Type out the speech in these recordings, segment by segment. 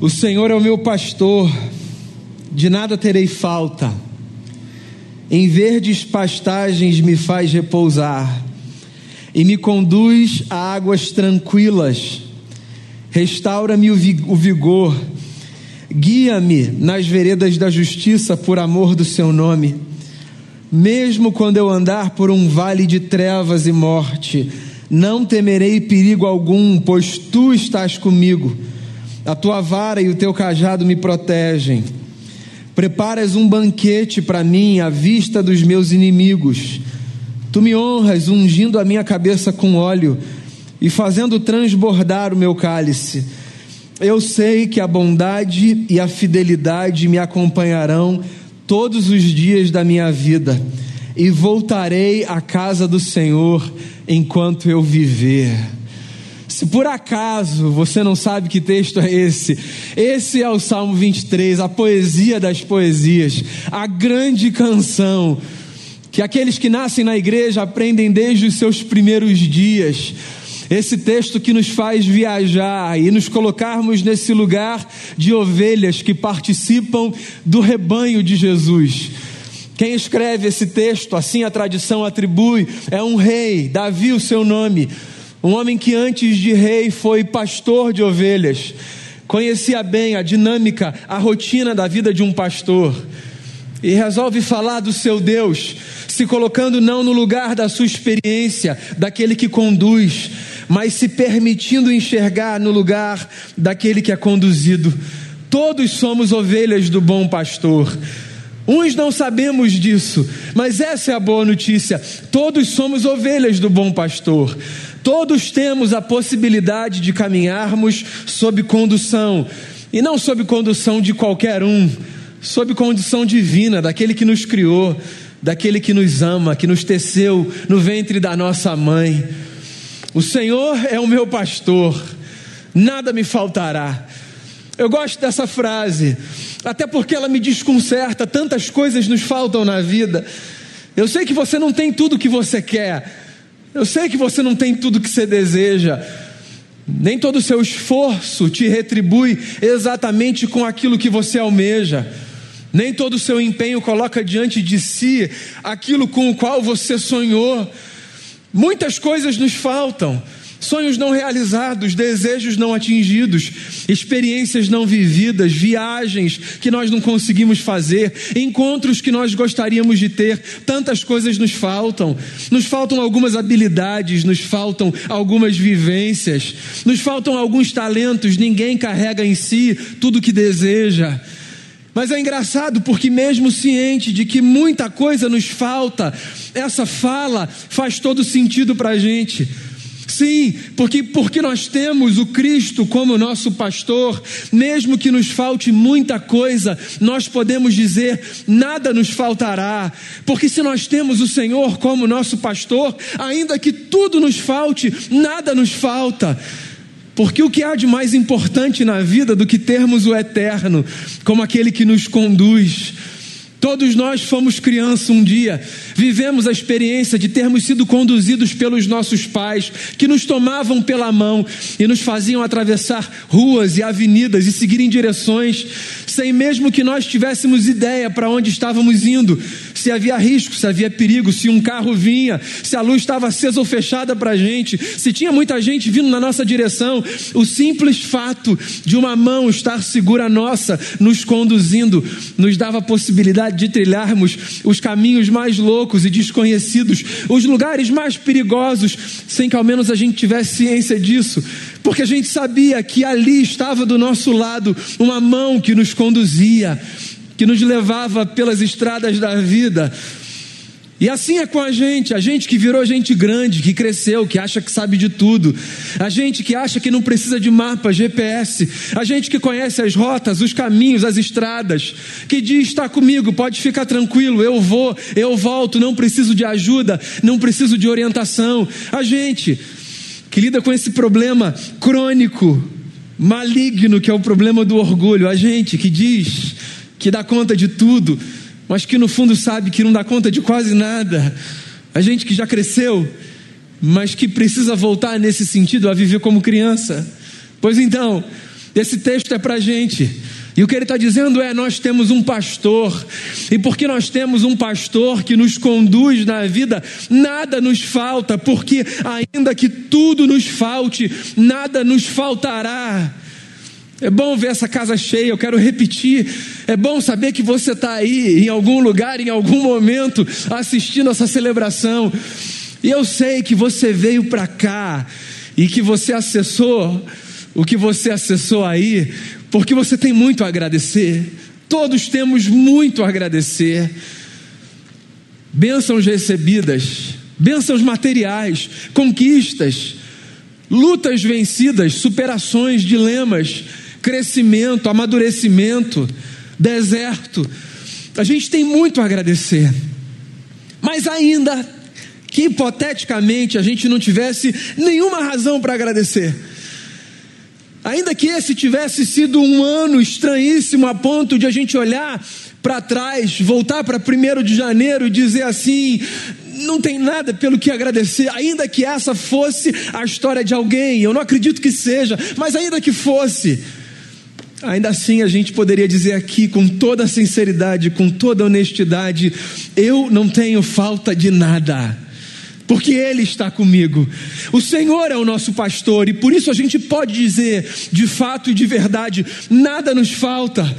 O Senhor é o meu pastor, de nada terei falta. Em verdes pastagens me faz repousar e me conduz a águas tranquilas. Restaura-me o vigor, guia-me nas veredas da justiça por amor do seu nome. Mesmo quando eu andar por um vale de trevas e morte, não temerei perigo algum, pois tu estás comigo a tua vara e o teu cajado me protegem. Preparas um banquete para mim à vista dos meus inimigos. Tu me honras ungindo a minha cabeça com óleo e fazendo transbordar o meu cálice. Eu sei que a bondade e a fidelidade me acompanharão todos os dias da minha vida e voltarei à casa do Senhor enquanto eu viver. Se por acaso você não sabe que texto é esse, esse é o Salmo 23, a poesia das poesias, a grande canção que aqueles que nascem na igreja aprendem desde os seus primeiros dias. Esse texto que nos faz viajar e nos colocarmos nesse lugar de ovelhas que participam do rebanho de Jesus. Quem escreve esse texto, assim a tradição atribui, é um rei, Davi, o seu nome um homem que antes de rei foi pastor de ovelhas, conhecia bem a dinâmica, a rotina da vida de um pastor, e resolve falar do seu Deus, se colocando não no lugar da sua experiência, daquele que conduz, mas se permitindo enxergar no lugar daquele que é conduzido. Todos somos ovelhas do bom pastor. Uns não sabemos disso, mas essa é a boa notícia. Todos somos ovelhas do bom pastor. Todos temos a possibilidade de caminharmos sob condução, e não sob condução de qualquer um, sob condução divina, daquele que nos criou, daquele que nos ama, que nos teceu no ventre da nossa mãe. O Senhor é o meu pastor, nada me faltará. Eu gosto dessa frase, até porque ela me desconcerta, tantas coisas nos faltam na vida. Eu sei que você não tem tudo o que você quer, eu sei que você não tem tudo que você deseja, nem todo o seu esforço te retribui exatamente com aquilo que você almeja, nem todo o seu empenho coloca diante de si aquilo com o qual você sonhou. Muitas coisas nos faltam sonhos não realizados, desejos não atingidos, experiências não vividas, viagens que nós não conseguimos fazer, encontros que nós gostaríamos de ter, tantas coisas nos faltam. Nos faltam algumas habilidades, nos faltam algumas vivências, nos faltam alguns talentos, ninguém carrega em si tudo o que deseja. Mas é engraçado porque, mesmo ciente de que muita coisa nos falta, essa fala faz todo sentido para a gente. Sim, porque, porque nós temos o Cristo como nosso pastor, mesmo que nos falte muita coisa, nós podemos dizer: nada nos faltará, porque se nós temos o Senhor como nosso pastor, ainda que tudo nos falte, nada nos falta. Porque o que há de mais importante na vida do que termos o eterno como aquele que nos conduz? Todos nós fomos criança um dia, vivemos a experiência de termos sido conduzidos pelos nossos pais, que nos tomavam pela mão e nos faziam atravessar ruas e avenidas e seguir em direções, sem mesmo que nós tivéssemos ideia para onde estávamos indo, se havia risco, se havia perigo, se um carro vinha, se a luz estava acesa ou fechada para a gente, se tinha muita gente vindo na nossa direção. O simples fato de uma mão estar segura nossa, nos conduzindo, nos dava a possibilidade de trilharmos os caminhos mais loucos e desconhecidos, os lugares mais perigosos, sem que ao menos a gente tivesse ciência disso, porque a gente sabia que ali estava do nosso lado uma mão que nos conduzia, que nos levava pelas estradas da vida, e assim é com a gente, a gente que virou gente grande, que cresceu, que acha que sabe de tudo, a gente que acha que não precisa de mapa, GPS, a gente que conhece as rotas, os caminhos, as estradas, que diz: está comigo, pode ficar tranquilo, eu vou, eu volto, não preciso de ajuda, não preciso de orientação. A gente que lida com esse problema crônico, maligno, que é o problema do orgulho, a gente que diz que dá conta de tudo mas que no fundo sabe que não dá conta de quase nada. A gente que já cresceu, mas que precisa voltar nesse sentido a viver como criança. Pois então, Esse texto é para a gente. E o que ele está dizendo é: nós temos um pastor, e porque nós temos um pastor que nos conduz na vida, nada nos falta, porque ainda que tudo nos falte, nada nos faltará. É bom ver essa casa cheia, eu quero repetir. É bom saber que você está aí, em algum lugar, em algum momento, assistindo essa celebração. E eu sei que você veio para cá e que você acessou o que você acessou aí, porque você tem muito a agradecer. Todos temos muito a agradecer. Bênçãos recebidas, bênçãos materiais, conquistas, lutas vencidas, superações, dilemas, crescimento, amadurecimento, deserto. A gente tem muito a agradecer. Mas ainda que hipoteticamente a gente não tivesse nenhuma razão para agradecer, Ainda que esse tivesse sido um ano estranhíssimo a ponto de a gente olhar para trás, voltar para 1 de janeiro e dizer assim: não tem nada pelo que agradecer, ainda que essa fosse a história de alguém, eu não acredito que seja, mas ainda que fosse, ainda assim a gente poderia dizer aqui com toda sinceridade, com toda honestidade: eu não tenho falta de nada porque Ele está comigo. O Senhor é o nosso pastor e por isso a gente pode dizer, de fato e de verdade, nada nos falta.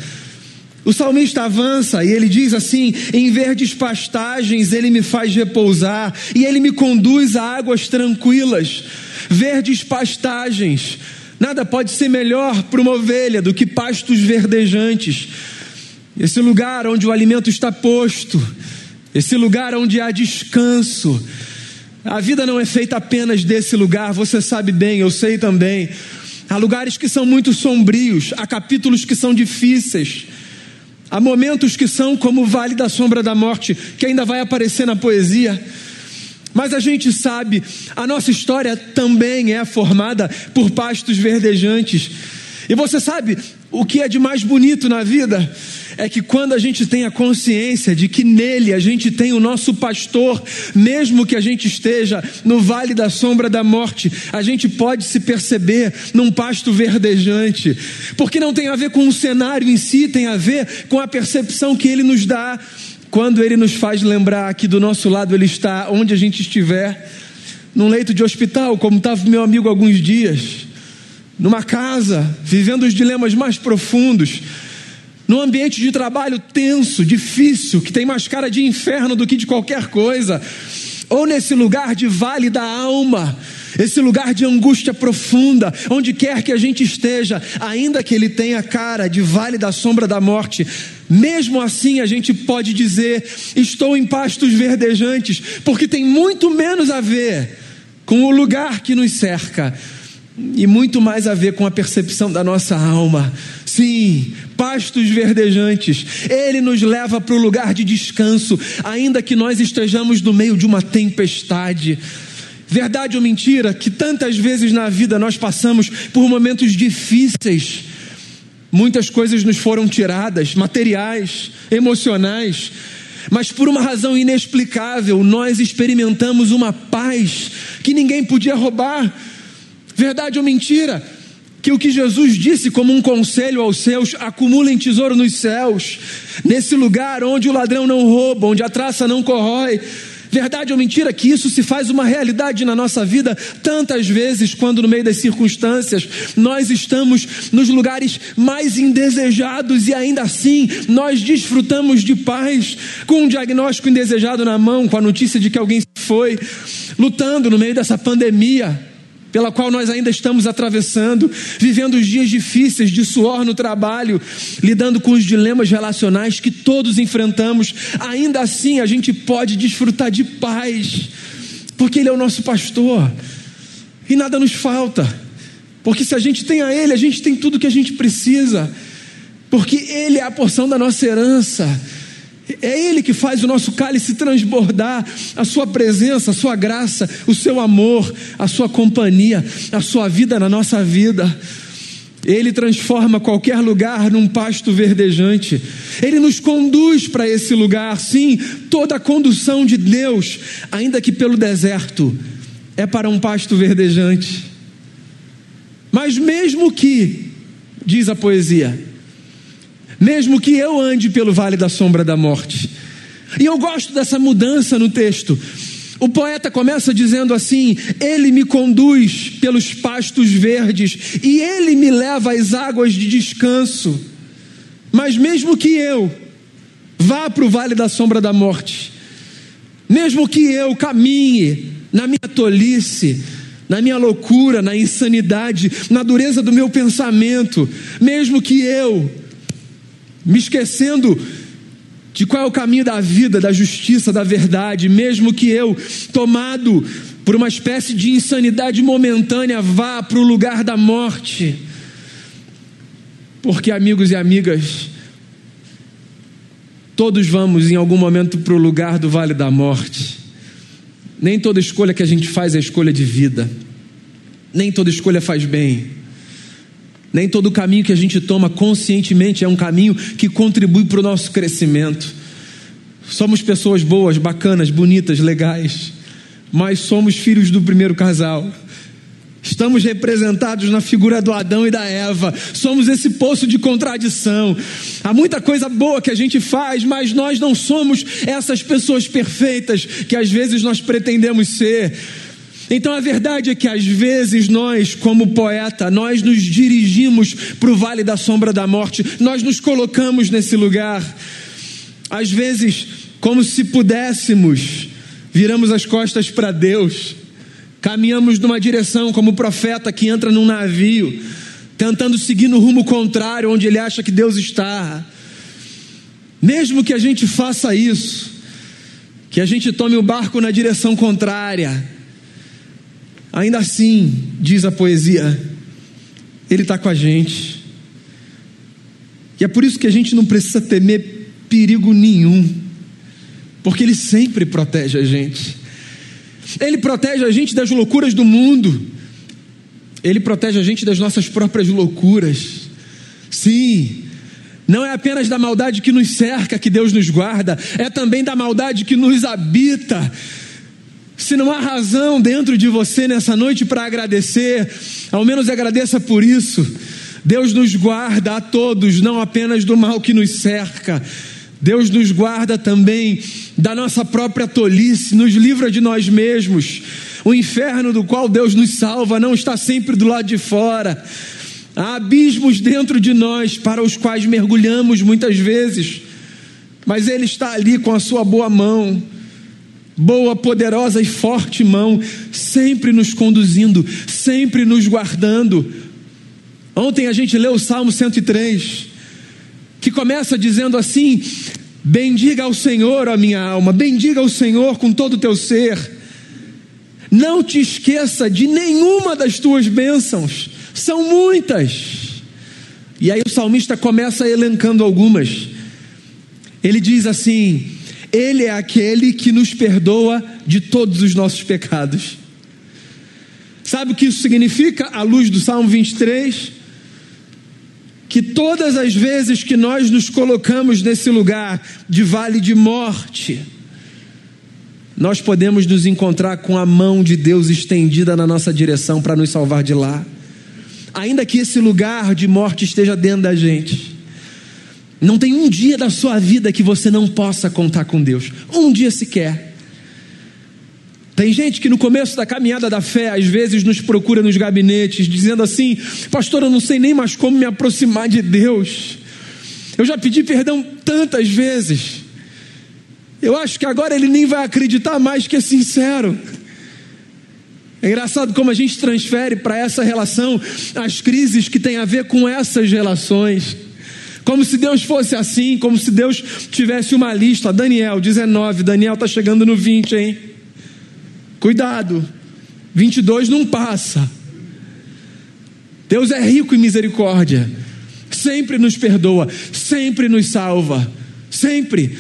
O salmista avança e ele diz assim: Em verdes pastagens ele me faz repousar e ele me conduz a águas tranquilas. Verdes pastagens. Nada pode ser melhor para uma ovelha do que pastos verdejantes. Esse lugar onde o alimento está posto, esse lugar onde há descanso, a vida não é feita apenas desse lugar, você sabe bem, eu sei também. Há lugares que são muito sombrios, há capítulos que são difíceis, há momentos que são como o vale da sombra da morte, que ainda vai aparecer na poesia. Mas a gente sabe, a nossa história também é formada por pastos verdejantes. E você sabe o que é de mais bonito na vida? é que quando a gente tem a consciência de que nele a gente tem o nosso pastor, mesmo que a gente esteja no vale da sombra da morte, a gente pode se perceber num pasto verdejante, porque não tem a ver com o cenário em si, tem a ver com a percepção que ele nos dá quando ele nos faz lembrar que do nosso lado ele está, onde a gente estiver, num leito de hospital, como estava meu amigo alguns dias, numa casa, vivendo os dilemas mais profundos num ambiente de trabalho tenso, difícil, que tem mais cara de inferno do que de qualquer coisa, ou nesse lugar de vale da alma, esse lugar de angústia profunda, onde quer que a gente esteja, ainda que ele tenha cara de vale da sombra da morte, mesmo assim a gente pode dizer: estou em pastos verdejantes, porque tem muito menos a ver com o lugar que nos cerca e muito mais a ver com a percepção da nossa alma. Sim, pastos verdejantes. Ele nos leva para o lugar de descanso, ainda que nós estejamos no meio de uma tempestade. Verdade ou mentira que tantas vezes na vida nós passamos por momentos difíceis. Muitas coisas nos foram tiradas, materiais, emocionais, mas por uma razão inexplicável, nós experimentamos uma paz que ninguém podia roubar. Verdade ou mentira? que o que Jesus disse como um conselho aos seus, acumulem tesouro nos céus, nesse lugar onde o ladrão não rouba, onde a traça não corrói. Verdade ou mentira que isso se faz uma realidade na nossa vida tantas vezes quando no meio das circunstâncias nós estamos nos lugares mais indesejados e ainda assim nós desfrutamos de paz com um diagnóstico indesejado na mão, com a notícia de que alguém foi, lutando no meio dessa pandemia pela qual nós ainda estamos atravessando, vivendo os dias difíceis de suor no trabalho, lidando com os dilemas relacionais que todos enfrentamos, ainda assim a gente pode desfrutar de paz, porque Ele é o nosso pastor e nada nos falta, porque se a gente tem a Ele, a gente tem tudo que a gente precisa, porque Ele é a porção da nossa herança. É Ele que faz o nosso cálice transbordar, a Sua presença, a Sua graça, o Seu amor, a Sua companhia, a Sua vida na nossa vida. Ele transforma qualquer lugar num pasto verdejante. Ele nos conduz para esse lugar, sim, toda a condução de Deus, ainda que pelo deserto, é para um pasto verdejante. Mas mesmo que diz a poesia. Mesmo que eu ande pelo vale da sombra da morte. E eu gosto dessa mudança no texto. O poeta começa dizendo assim: Ele me conduz pelos pastos verdes e ele me leva às águas de descanso. Mas mesmo que eu vá para o vale da sombra da morte, mesmo que eu caminhe na minha tolice, na minha loucura, na insanidade, na dureza do meu pensamento, mesmo que eu, me esquecendo de qual é o caminho da vida, da justiça, da verdade, mesmo que eu, tomado por uma espécie de insanidade momentânea, vá para o lugar da morte. Porque, amigos e amigas, todos vamos em algum momento para o lugar do vale da morte. Nem toda escolha que a gente faz é escolha de vida. Nem toda escolha faz bem. Nem todo caminho que a gente toma conscientemente é um caminho que contribui para o nosso crescimento. Somos pessoas boas, bacanas, bonitas, legais, mas somos filhos do primeiro casal. Estamos representados na figura do Adão e da Eva. Somos esse poço de contradição. Há muita coisa boa que a gente faz, mas nós não somos essas pessoas perfeitas que às vezes nós pretendemos ser. Então a verdade é que às vezes nós, como poeta, nós nos dirigimos para o vale da sombra da morte, nós nos colocamos nesse lugar. Às vezes, como se pudéssemos, viramos as costas para Deus Caminhamos numa direção como o profeta que entra num navio, tentando seguir no rumo contrário, onde ele acha que Deus está. Mesmo que a gente faça isso, que a gente tome o barco na direção contrária, ainda assim, diz a poesia, Ele está com a gente. E é por isso que a gente não precisa temer perigo nenhum, porque Ele sempre protege a gente. Ele protege a gente das loucuras do mundo. Ele protege a gente das nossas próprias loucuras. Sim, não é apenas da maldade que nos cerca que Deus nos guarda, é também da maldade que nos habita. Se não há razão dentro de você nessa noite para agradecer, ao menos agradeça por isso. Deus nos guarda a todos, não apenas do mal que nos cerca. Deus nos guarda também da nossa própria tolice, nos livra de nós mesmos. O inferno do qual Deus nos salva não está sempre do lado de fora. Há abismos dentro de nós para os quais mergulhamos muitas vezes, mas Ele está ali com a sua boa mão, boa, poderosa e forte mão, sempre nos conduzindo, sempre nos guardando. Ontem a gente leu o Salmo 103 que começa dizendo assim: Bendiga ao Senhor, a minha alma, bendiga ao Senhor com todo o teu ser. Não te esqueça de nenhuma das tuas bênçãos, são muitas. E aí o salmista começa elencando algumas. Ele diz assim: Ele é aquele que nos perdoa de todos os nossos pecados. Sabe o que isso significa à luz do Salmo 23? que todas as vezes que nós nos colocamos nesse lugar de vale de morte, nós podemos nos encontrar com a mão de Deus estendida na nossa direção para nos salvar de lá. Ainda que esse lugar de morte esteja dentro da gente, não tem um dia da sua vida que você não possa contar com Deus, um dia sequer. Tem gente que no começo da caminhada da fé, às vezes nos procura nos gabinetes, dizendo assim: Pastor, eu não sei nem mais como me aproximar de Deus. Eu já pedi perdão tantas vezes. Eu acho que agora ele nem vai acreditar mais que é sincero. É engraçado como a gente transfere para essa relação as crises que têm a ver com essas relações. Como se Deus fosse assim, como se Deus tivesse uma lista. Daniel 19, Daniel está chegando no 20, hein? Cuidado, 22 não passa. Deus é rico em misericórdia, sempre nos perdoa, sempre nos salva, sempre,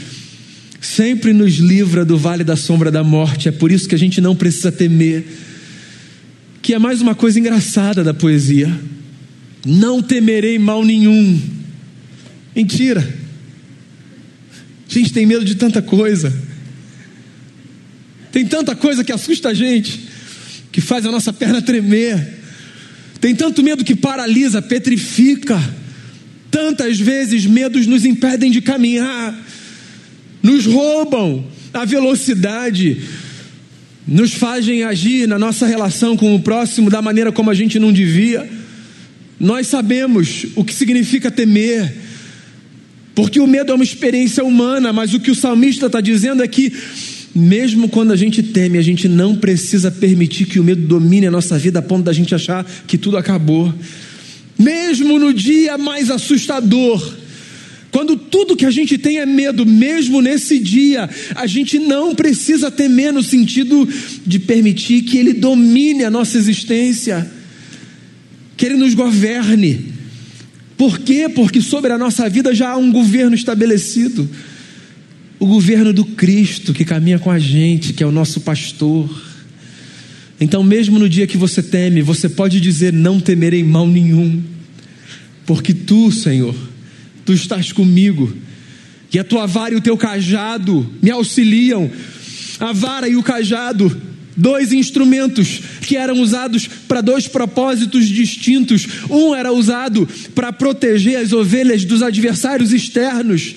sempre nos livra do vale da sombra da morte. É por isso que a gente não precisa temer. Que é mais uma coisa engraçada da poesia. Não temerei mal nenhum. Mentira. A gente tem medo de tanta coisa. Tem tanta coisa que assusta a gente, que faz a nossa perna tremer. Tem tanto medo que paralisa, petrifica. Tantas vezes medos nos impedem de caminhar, nos roubam a velocidade, nos fazem agir na nossa relação com o próximo da maneira como a gente não devia. Nós sabemos o que significa temer, porque o medo é uma experiência humana, mas o que o salmista está dizendo é que, mesmo quando a gente teme, a gente não precisa permitir que o medo domine a nossa vida a ponto da gente achar que tudo acabou mesmo no dia mais assustador, quando tudo que a gente tem é medo, mesmo nesse dia, a gente não precisa temer no sentido de permitir que Ele domine a nossa existência, que Ele nos governe. Por quê? Porque sobre a nossa vida já há um governo estabelecido o governo do Cristo que caminha com a gente, que é o nosso pastor. Então, mesmo no dia que você teme, você pode dizer: Não temerei mal nenhum, porque tu, Senhor, tu estás comigo, e a tua vara e o teu cajado me auxiliam. A vara e o cajado, dois instrumentos que eram usados para dois propósitos distintos. Um era usado para proteger as ovelhas dos adversários externos.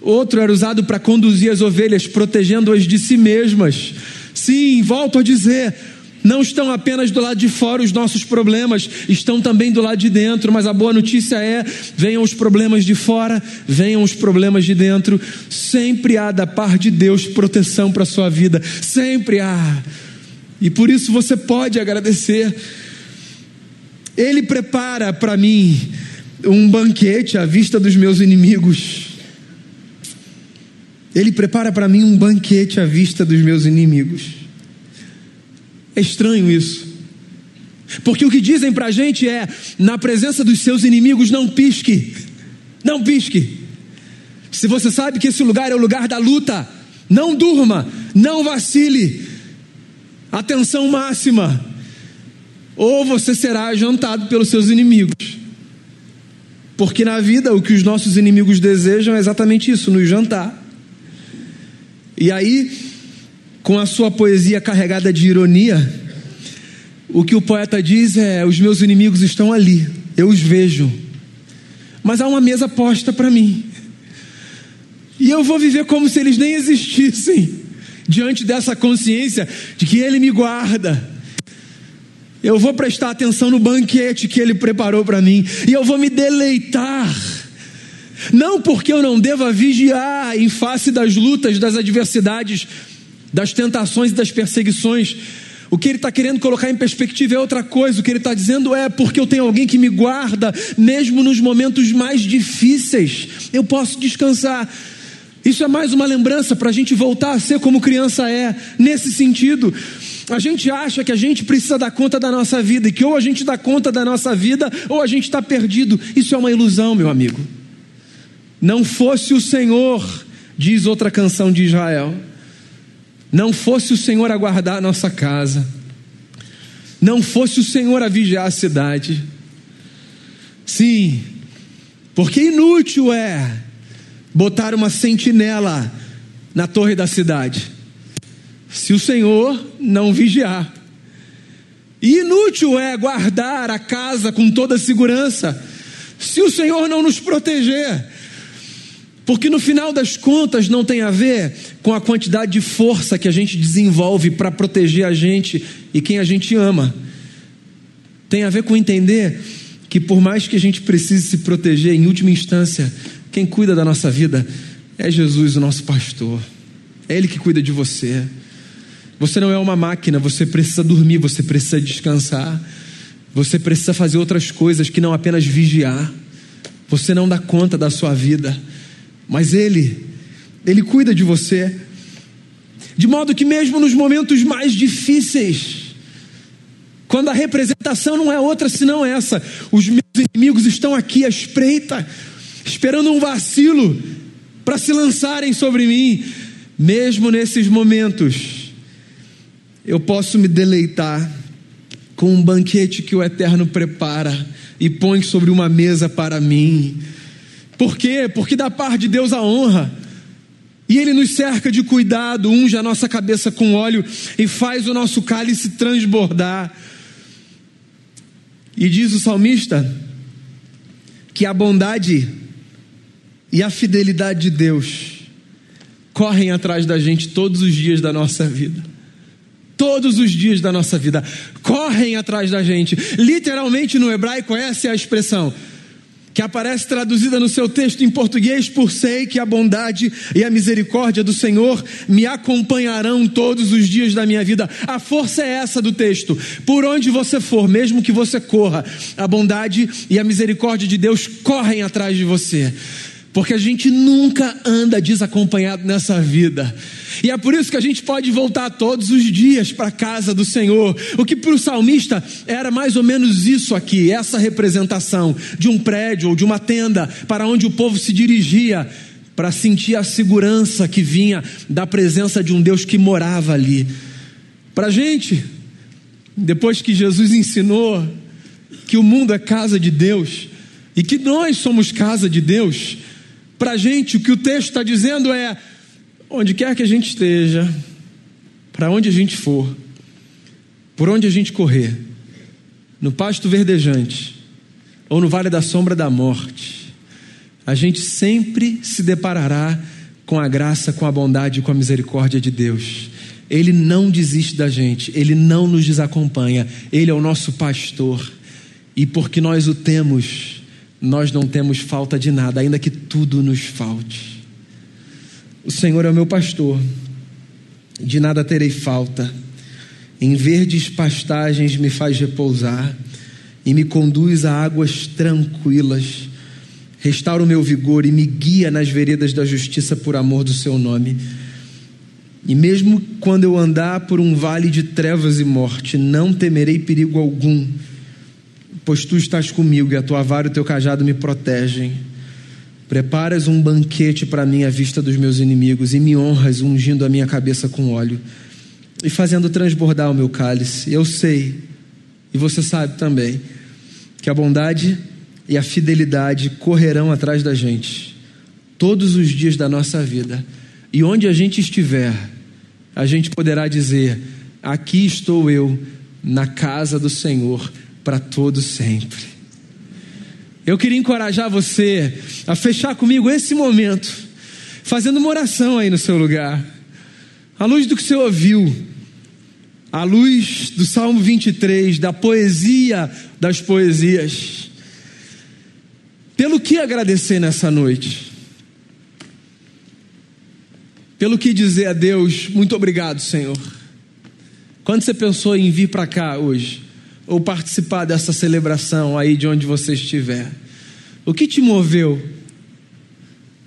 Outro era usado para conduzir as ovelhas, protegendo-as de si mesmas. Sim, volto a dizer, não estão apenas do lado de fora os nossos problemas, estão também do lado de dentro, mas a boa notícia é: venham os problemas de fora, venham os problemas de dentro, sempre há da parte de Deus proteção para a sua vida, sempre há. E por isso você pode agradecer. Ele prepara para mim um banquete à vista dos meus inimigos. Ele prepara para mim um banquete à vista dos meus inimigos. É estranho isso. Porque o que dizem para a gente é: na presença dos seus inimigos, não pisque, não pisque. Se você sabe que esse lugar é o lugar da luta, não durma, não vacile, atenção máxima, ou você será jantado pelos seus inimigos. Porque na vida o que os nossos inimigos desejam é exatamente isso, nos jantar. E aí, com a sua poesia carregada de ironia, o que o poeta diz é: os meus inimigos estão ali, eu os vejo, mas há uma mesa posta para mim, e eu vou viver como se eles nem existissem, diante dessa consciência de que Ele me guarda. Eu vou prestar atenção no banquete que Ele preparou para mim, e eu vou me deleitar não porque eu não deva vigiar em face das lutas, das adversidades, das tentações e das perseguições. O que ele está querendo colocar em perspectiva é outra coisa. O que ele está dizendo é porque eu tenho alguém que me guarda, mesmo nos momentos mais difíceis, eu posso descansar. Isso é mais uma lembrança para a gente voltar a ser como criança é, nesse sentido. A gente acha que a gente precisa dar conta da nossa vida e que ou a gente dá conta da nossa vida ou a gente está perdido. Isso é uma ilusão, meu amigo. Não fosse o Senhor, diz outra canção de Israel não fosse o Senhor a guardar a nossa casa, não fosse o Senhor a vigiar a cidade. Sim, porque inútil é botar uma sentinela na torre da cidade, se o Senhor não vigiar. E inútil é guardar a casa com toda segurança, se o Senhor não nos proteger. Porque no final das contas não tem a ver com a quantidade de força que a gente desenvolve para proteger a gente e quem a gente ama. Tem a ver com entender que por mais que a gente precise se proteger, em última instância, quem cuida da nossa vida é Jesus, o nosso pastor. É Ele que cuida de você. Você não é uma máquina, você precisa dormir, você precisa descansar. Você precisa fazer outras coisas que não apenas vigiar. Você não dá conta da sua vida mas Ele, Ele cuida de você, de modo que, mesmo nos momentos mais difíceis, quando a representação não é outra senão essa, os meus inimigos estão aqui à espreita, esperando um vacilo para se lançarem sobre mim, mesmo nesses momentos, eu posso me deleitar com um banquete que o Eterno prepara e põe sobre uma mesa para mim por quê? Porque da parte de Deus a honra. E Ele nos cerca de cuidado, unge a nossa cabeça com óleo e faz o nosso cálice transbordar. E diz o salmista que a bondade e a fidelidade de Deus correm atrás da gente todos os dias da nossa vida. Todos os dias da nossa vida, correm atrás da gente. Literalmente no hebraico, essa é a expressão que aparece traduzida no seu texto em português por sei que a bondade e a misericórdia do Senhor me acompanharão todos os dias da minha vida. A força é essa do texto. Por onde você for, mesmo que você corra, a bondade e a misericórdia de Deus correm atrás de você. Porque a gente nunca anda desacompanhado nessa vida. E é por isso que a gente pode voltar todos os dias para a casa do Senhor. O que para o salmista era mais ou menos isso aqui, essa representação de um prédio ou de uma tenda para onde o povo se dirigia para sentir a segurança que vinha da presença de um Deus que morava ali. Para a gente, depois que Jesus ensinou que o mundo é casa de Deus e que nós somos casa de Deus, para a gente, o que o texto está dizendo é: onde quer que a gente esteja, para onde a gente for, por onde a gente correr, no pasto verdejante ou no vale da sombra da morte, a gente sempre se deparará com a graça, com a bondade e com a misericórdia de Deus. Ele não desiste da gente, ele não nos desacompanha, ele é o nosso pastor. E porque nós o temos, nós não temos falta de nada, ainda que tudo nos falte. O Senhor é o meu pastor, de nada terei falta. Em verdes pastagens me faz repousar e me conduz a águas tranquilas. Restaura o meu vigor e me guia nas veredas da justiça por amor do seu nome. E mesmo quando eu andar por um vale de trevas e morte, não temerei perigo algum pois tu estás comigo e a tua vara e o teu cajado me protegem. Preparas um banquete para mim à vista dos meus inimigos e me honras ungindo a minha cabeça com óleo e fazendo transbordar o meu cálice. Eu sei, e você sabe também, que a bondade e a fidelidade correrão atrás da gente todos os dias da nossa vida. E onde a gente estiver, a gente poderá dizer: Aqui estou eu, na casa do Senhor para todo sempre. Eu queria encorajar você a fechar comigo esse momento, fazendo uma oração aí no seu lugar, à luz do que você ouviu, à luz do Salmo 23, da poesia das poesias. Pelo que agradecer nessa noite? Pelo que dizer a Deus, muito obrigado, Senhor. Quando você pensou em vir para cá hoje? Ou participar dessa celebração aí de onde você estiver? O que te moveu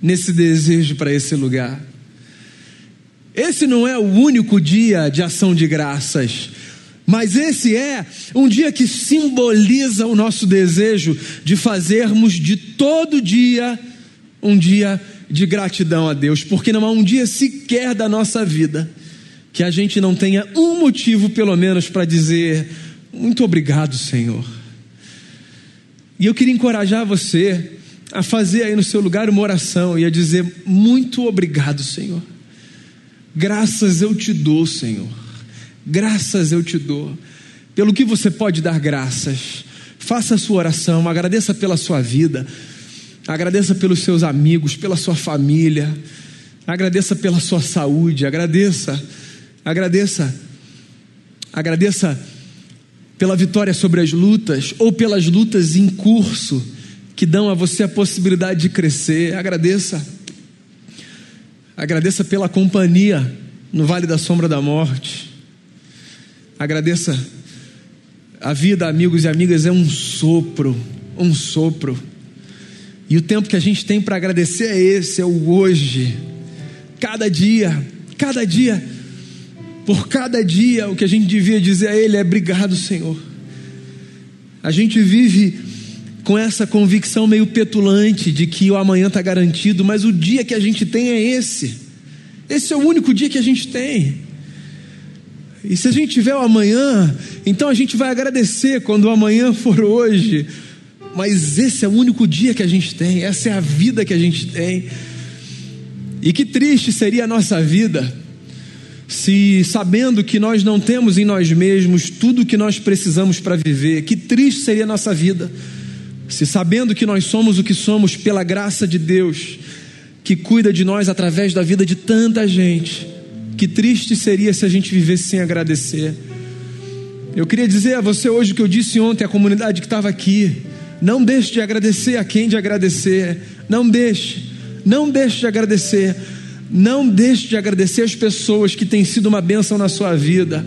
nesse desejo para esse lugar? Esse não é o único dia de ação de graças, mas esse é um dia que simboliza o nosso desejo de fazermos de todo dia um dia de gratidão a Deus, porque não há um dia sequer da nossa vida que a gente não tenha um motivo, pelo menos, para dizer muito obrigado, Senhor. E eu queria encorajar você a fazer aí no seu lugar uma oração e a dizer: Muito obrigado, Senhor. Graças eu te dou, Senhor. Graças eu te dou. Pelo que você pode dar graças. Faça a sua oração, agradeça pela sua vida, agradeça pelos seus amigos, pela sua família, agradeça pela sua saúde, agradeça, agradeça, agradeça pela vitória sobre as lutas ou pelas lutas em curso que dão a você a possibilidade de crescer. Agradeça. Agradeça pela companhia no vale da sombra da morte. Agradeça. A vida, amigos e amigas, é um sopro, um sopro. E o tempo que a gente tem para agradecer é esse, é o hoje. Cada dia, cada dia por cada dia, o que a gente devia dizer a Ele é: obrigado, Senhor. A gente vive com essa convicção meio petulante de que o amanhã está garantido, mas o dia que a gente tem é esse. Esse é o único dia que a gente tem. E se a gente tiver o amanhã, então a gente vai agradecer quando o amanhã for hoje. Mas esse é o único dia que a gente tem, essa é a vida que a gente tem. E que triste seria a nossa vida se sabendo que nós não temos em nós mesmos tudo o que nós precisamos para viver, que triste seria a nossa vida. Se sabendo que nós somos o que somos pela graça de Deus, que cuida de nós através da vida de tanta gente, que triste seria se a gente vivesse sem agradecer. Eu queria dizer a você hoje o que eu disse ontem à comunidade que estava aqui. Não deixe de agradecer a quem de agradecer. Não deixe. Não deixe de agradecer. Não deixe de agradecer as pessoas que têm sido uma bênção na sua vida.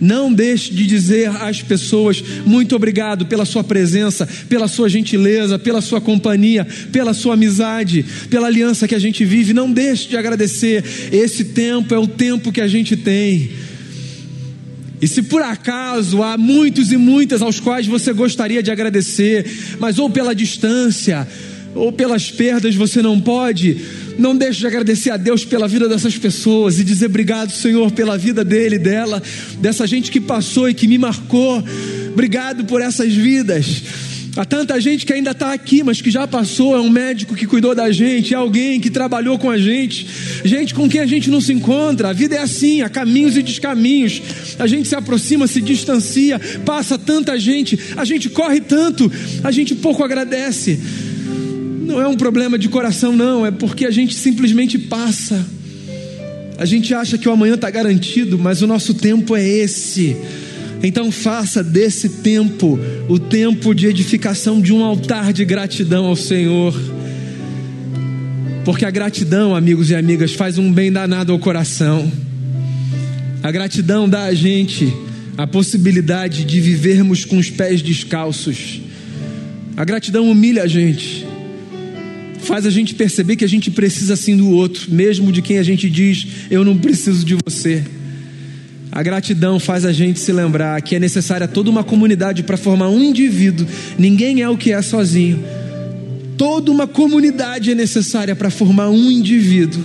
Não deixe de dizer às pessoas muito obrigado pela sua presença, pela sua gentileza, pela sua companhia, pela sua amizade, pela aliança que a gente vive. Não deixe de agradecer. Esse tempo é o tempo que a gente tem. E se por acaso há muitos e muitas aos quais você gostaria de agradecer, mas ou pela distância, ou pelas perdas você não pode, não deixe de agradecer a Deus pela vida dessas pessoas e dizer obrigado, Senhor, pela vida dele, dela, dessa gente que passou e que me marcou. Obrigado por essas vidas. Há tanta gente que ainda está aqui, mas que já passou. É um médico que cuidou da gente, é alguém que trabalhou com a gente, gente com quem a gente não se encontra. A vida é assim, há caminhos e descaminhos. A gente se aproxima, se distancia, passa tanta gente, a gente corre tanto, a gente pouco agradece. Não é um problema de coração, não, é porque a gente simplesmente passa. A gente acha que o amanhã está garantido, mas o nosso tempo é esse. Então faça desse tempo o tempo de edificação de um altar de gratidão ao Senhor. Porque a gratidão, amigos e amigas, faz um bem danado ao coração. A gratidão dá a gente a possibilidade de vivermos com os pés descalços. A gratidão humilha a gente faz a gente perceber que a gente precisa sim do outro, mesmo de quem a gente diz, eu não preciso de você. A gratidão faz a gente se lembrar que é necessária toda uma comunidade para formar um indivíduo, ninguém é o que é sozinho. Toda uma comunidade é necessária para formar um indivíduo,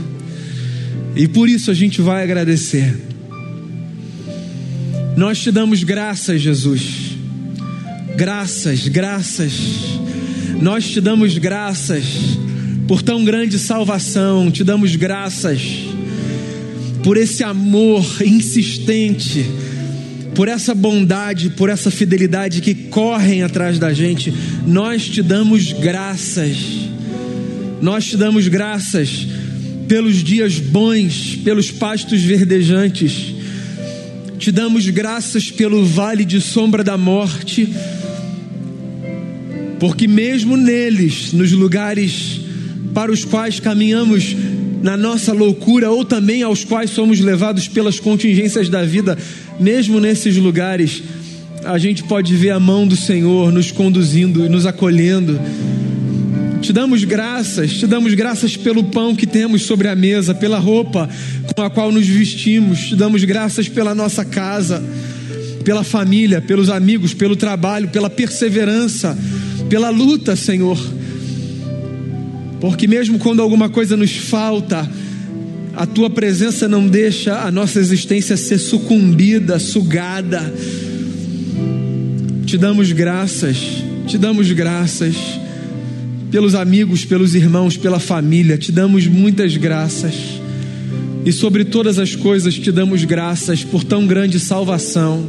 e por isso a gente vai agradecer. Nós te damos graças, Jesus. Graças, graças. Nós te damos graças por tão grande salvação, te damos graças por esse amor insistente, por essa bondade, por essa fidelidade que correm atrás da gente. Nós te damos graças, nós te damos graças pelos dias bons, pelos pastos verdejantes. Te damos graças pelo vale de sombra da morte, porque mesmo neles, nos lugares para os quais caminhamos na nossa loucura ou também aos quais somos levados pelas contingências da vida, mesmo nesses lugares, a gente pode ver a mão do Senhor nos conduzindo e nos acolhendo. Te damos graças, te damos graças pelo pão que temos sobre a mesa, pela roupa com a qual nos vestimos, te damos graças pela nossa casa, pela família, pelos amigos, pelo trabalho, pela perseverança, pela luta, Senhor porque mesmo quando alguma coisa nos falta, a tua presença não deixa a nossa existência ser sucumbida, sugada. Te damos graças, te damos graças pelos amigos, pelos irmãos, pela família, te damos muitas graças. E sobre todas as coisas te damos graças por tão grande salvação,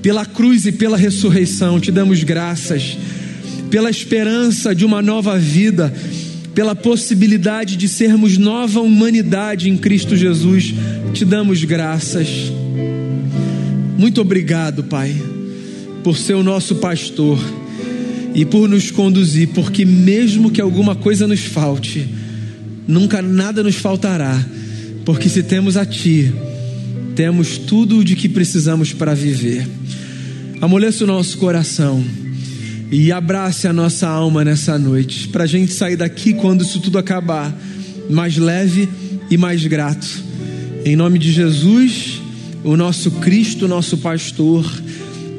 pela cruz e pela ressurreição, te damos graças, pela esperança de uma nova vida pela possibilidade de sermos nova humanidade em Cristo Jesus, te damos graças. Muito obrigado, Pai, por ser o nosso pastor e por nos conduzir, porque mesmo que alguma coisa nos falte, nunca nada nos faltará, porque se temos a Ti, temos tudo de que precisamos para viver. Amoleça o nosso coração e abrace a nossa alma nessa noite, para a gente sair daqui quando isso tudo acabar, mais leve e mais grato. Em nome de Jesus, o nosso Cristo, nosso pastor.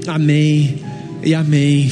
Amém e amém.